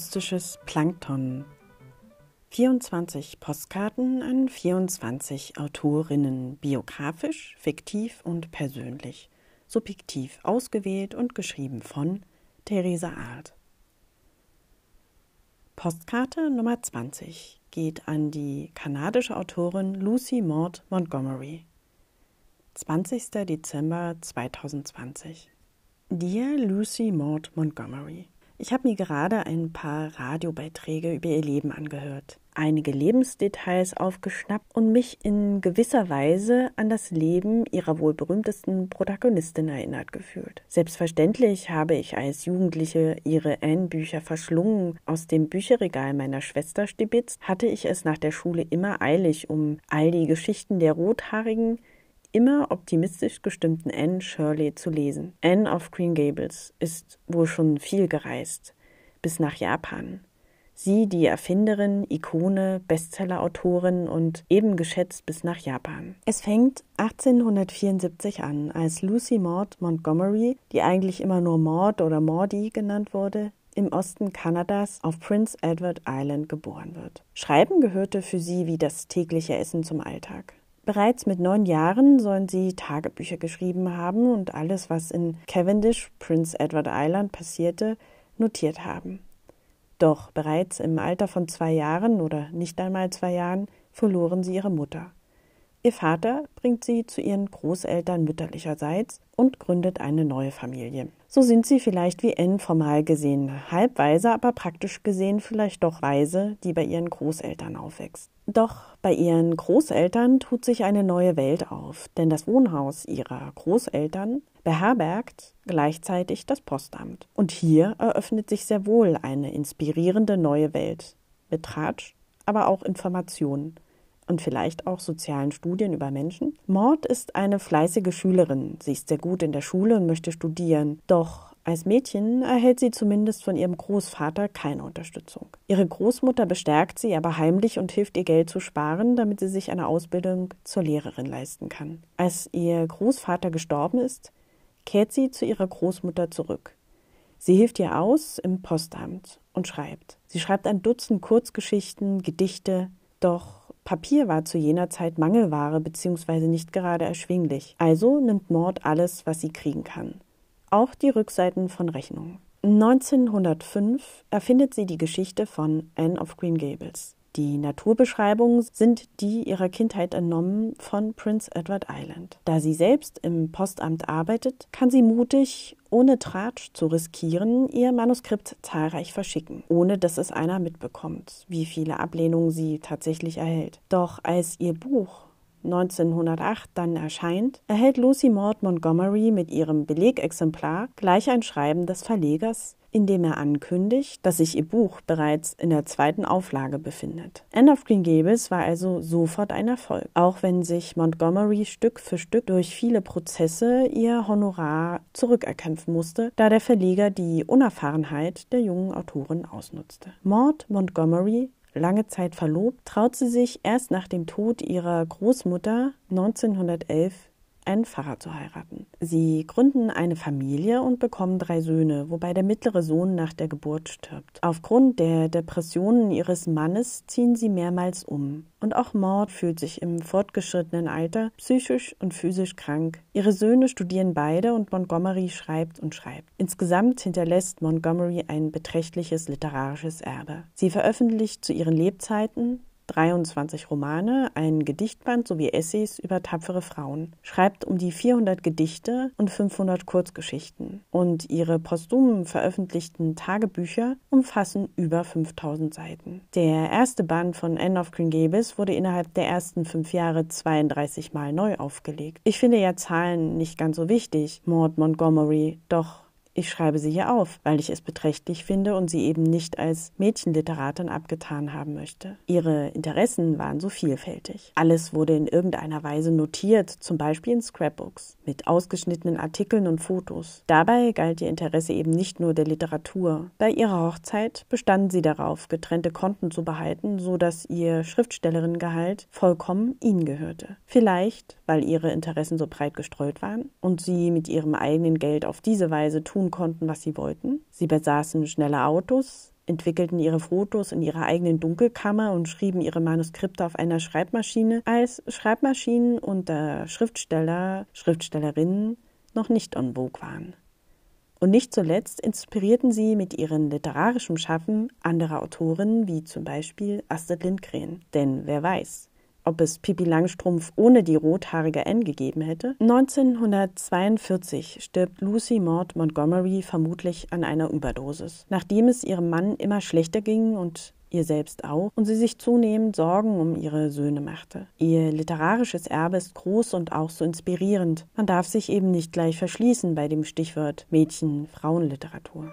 Akustisches Plankton. 24 Postkarten an 24 Autorinnen, biografisch, fiktiv und persönlich, subjektiv ausgewählt und geschrieben von Theresa Art. Postkarte Nummer 20 geht an die kanadische Autorin Lucy Maud Montgomery. 20. Dezember 2020. Dear Lucy Maud Montgomery. Ich habe mir gerade ein paar Radiobeiträge über ihr Leben angehört, einige Lebensdetails aufgeschnappt und mich in gewisser Weise an das Leben ihrer wohl berühmtesten Protagonistin erinnert gefühlt. Selbstverständlich habe ich als Jugendliche ihre Anne-Bücher verschlungen, aus dem Bücherregal meiner Schwester stibitzt, hatte ich es nach der Schule immer eilig, um all die Geschichten der rothaarigen, immer optimistisch gestimmten Anne Shirley zu lesen. Anne of Green Gables ist wohl schon viel gereist, bis nach Japan. Sie, die Erfinderin, Ikone, Bestsellerautorin und eben geschätzt bis nach Japan. Es fängt 1874 an, als Lucy Maud Montgomery, die eigentlich immer nur Maud oder Maudie genannt wurde, im Osten Kanadas auf Prince Edward Island geboren wird. Schreiben gehörte für sie wie das tägliche Essen zum Alltag. Bereits mit neun Jahren sollen sie Tagebücher geschrieben haben und alles, was in Cavendish, Prince Edward Island passierte, notiert haben. Doch bereits im Alter von zwei Jahren oder nicht einmal zwei Jahren verloren sie ihre Mutter. Ihr Vater bringt sie zu ihren Großeltern mütterlicherseits und gründet eine neue Familie. So sind sie vielleicht wie N formal gesehen, halb weise, aber praktisch gesehen vielleicht doch weise, die bei ihren Großeltern aufwächst. Doch bei ihren Großeltern tut sich eine neue Welt auf, denn das Wohnhaus ihrer Großeltern beherbergt gleichzeitig das Postamt. Und hier eröffnet sich sehr wohl eine inspirierende neue Welt mit Tratsch, aber auch Informationen und vielleicht auch sozialen Studien über Menschen. Maud ist eine fleißige Schülerin. Sie ist sehr gut in der Schule und möchte studieren. Doch als Mädchen erhält sie zumindest von ihrem Großvater keine Unterstützung. Ihre Großmutter bestärkt sie aber heimlich und hilft ihr Geld zu sparen, damit sie sich eine Ausbildung zur Lehrerin leisten kann. Als ihr Großvater gestorben ist, kehrt sie zu ihrer Großmutter zurück. Sie hilft ihr aus im Postamt und schreibt. Sie schreibt ein Dutzend Kurzgeschichten, Gedichte, doch Papier war zu jener Zeit Mangelware bzw. nicht gerade erschwinglich. Also nimmt Maud alles, was sie kriegen kann. Auch die Rückseiten von Rechnungen. 1905 erfindet sie die Geschichte von Anne of Green Gables. Die Naturbeschreibungen sind die ihrer Kindheit entnommen von Prince Edward Island. Da sie selbst im Postamt arbeitet, kann sie mutig, ohne Tratsch zu riskieren, ihr Manuskript zahlreich verschicken, ohne dass es einer mitbekommt, wie viele Ablehnungen sie tatsächlich erhält. Doch als ihr Buch 1908 dann erscheint, erhält Lucy Maud Montgomery mit ihrem Belegexemplar gleich ein Schreiben des Verlegers, in dem er ankündigt, dass sich ihr Buch bereits in der zweiten Auflage befindet. Anne of Green Gables war also sofort ein Erfolg, auch wenn sich Montgomery Stück für Stück durch viele Prozesse ihr Honorar zurückerkämpfen musste, da der Verleger die Unerfahrenheit der jungen Autorin ausnutzte. Maud Montgomery lange Zeit verlobt, traut sie sich erst nach dem Tod ihrer Großmutter 1911 einen Pfarrer zu heiraten. Sie gründen eine Familie und bekommen drei Söhne, wobei der mittlere Sohn nach der Geburt stirbt. Aufgrund der Depressionen ihres Mannes ziehen sie mehrmals um. Und auch Maud fühlt sich im fortgeschrittenen Alter psychisch und physisch krank. Ihre Söhne studieren beide und Montgomery schreibt und schreibt. Insgesamt hinterlässt Montgomery ein beträchtliches literarisches Erbe. Sie veröffentlicht zu ihren Lebzeiten 23 Romane, ein Gedichtband sowie Essays über tapfere Frauen, schreibt um die 400 Gedichte und 500 Kurzgeschichten und ihre posthum veröffentlichten Tagebücher umfassen über 5000 Seiten. Der erste Band von Anne of Green Gables wurde innerhalb der ersten fünf Jahre 32 Mal neu aufgelegt. Ich finde ja Zahlen nicht ganz so wichtig, Maud Montgomery, doch ich schreibe sie hier auf, weil ich es beträchtlich finde und sie eben nicht als Mädchenliteratin abgetan haben möchte. Ihre Interessen waren so vielfältig. Alles wurde in irgendeiner Weise notiert, zum Beispiel in Scrapbooks, mit ausgeschnittenen Artikeln und Fotos. Dabei galt ihr Interesse eben nicht nur der Literatur. Bei ihrer Hochzeit bestanden sie darauf, getrennte Konten zu behalten, so dass ihr Schriftstellerinnengehalt vollkommen ihnen gehörte. Vielleicht, weil ihre Interessen so breit gestreut waren und sie mit ihrem eigenen Geld auf diese Weise tun tun konnten, was sie wollten. Sie besaßen schnelle Autos, entwickelten ihre Fotos in ihrer eigenen Dunkelkammer und schrieben ihre Manuskripte auf einer Schreibmaschine, als Schreibmaschinen unter Schriftsteller, Schriftstellerinnen noch nicht en vogue waren. Und nicht zuletzt inspirierten sie mit ihrem literarischen Schaffen andere Autorinnen, wie zum Beispiel Astrid Lindgren. Denn wer weiß, ob es Pippi Langstrumpf ohne die rothaarige Anne gegeben hätte. 1942 stirbt Lucy Maud Montgomery vermutlich an einer Überdosis. Nachdem es ihrem Mann immer schlechter ging und ihr selbst auch, und sie sich zunehmend Sorgen um ihre Söhne machte. Ihr literarisches Erbe ist groß und auch so inspirierend. Man darf sich eben nicht gleich verschließen bei dem Stichwort Mädchen-Frauenliteratur.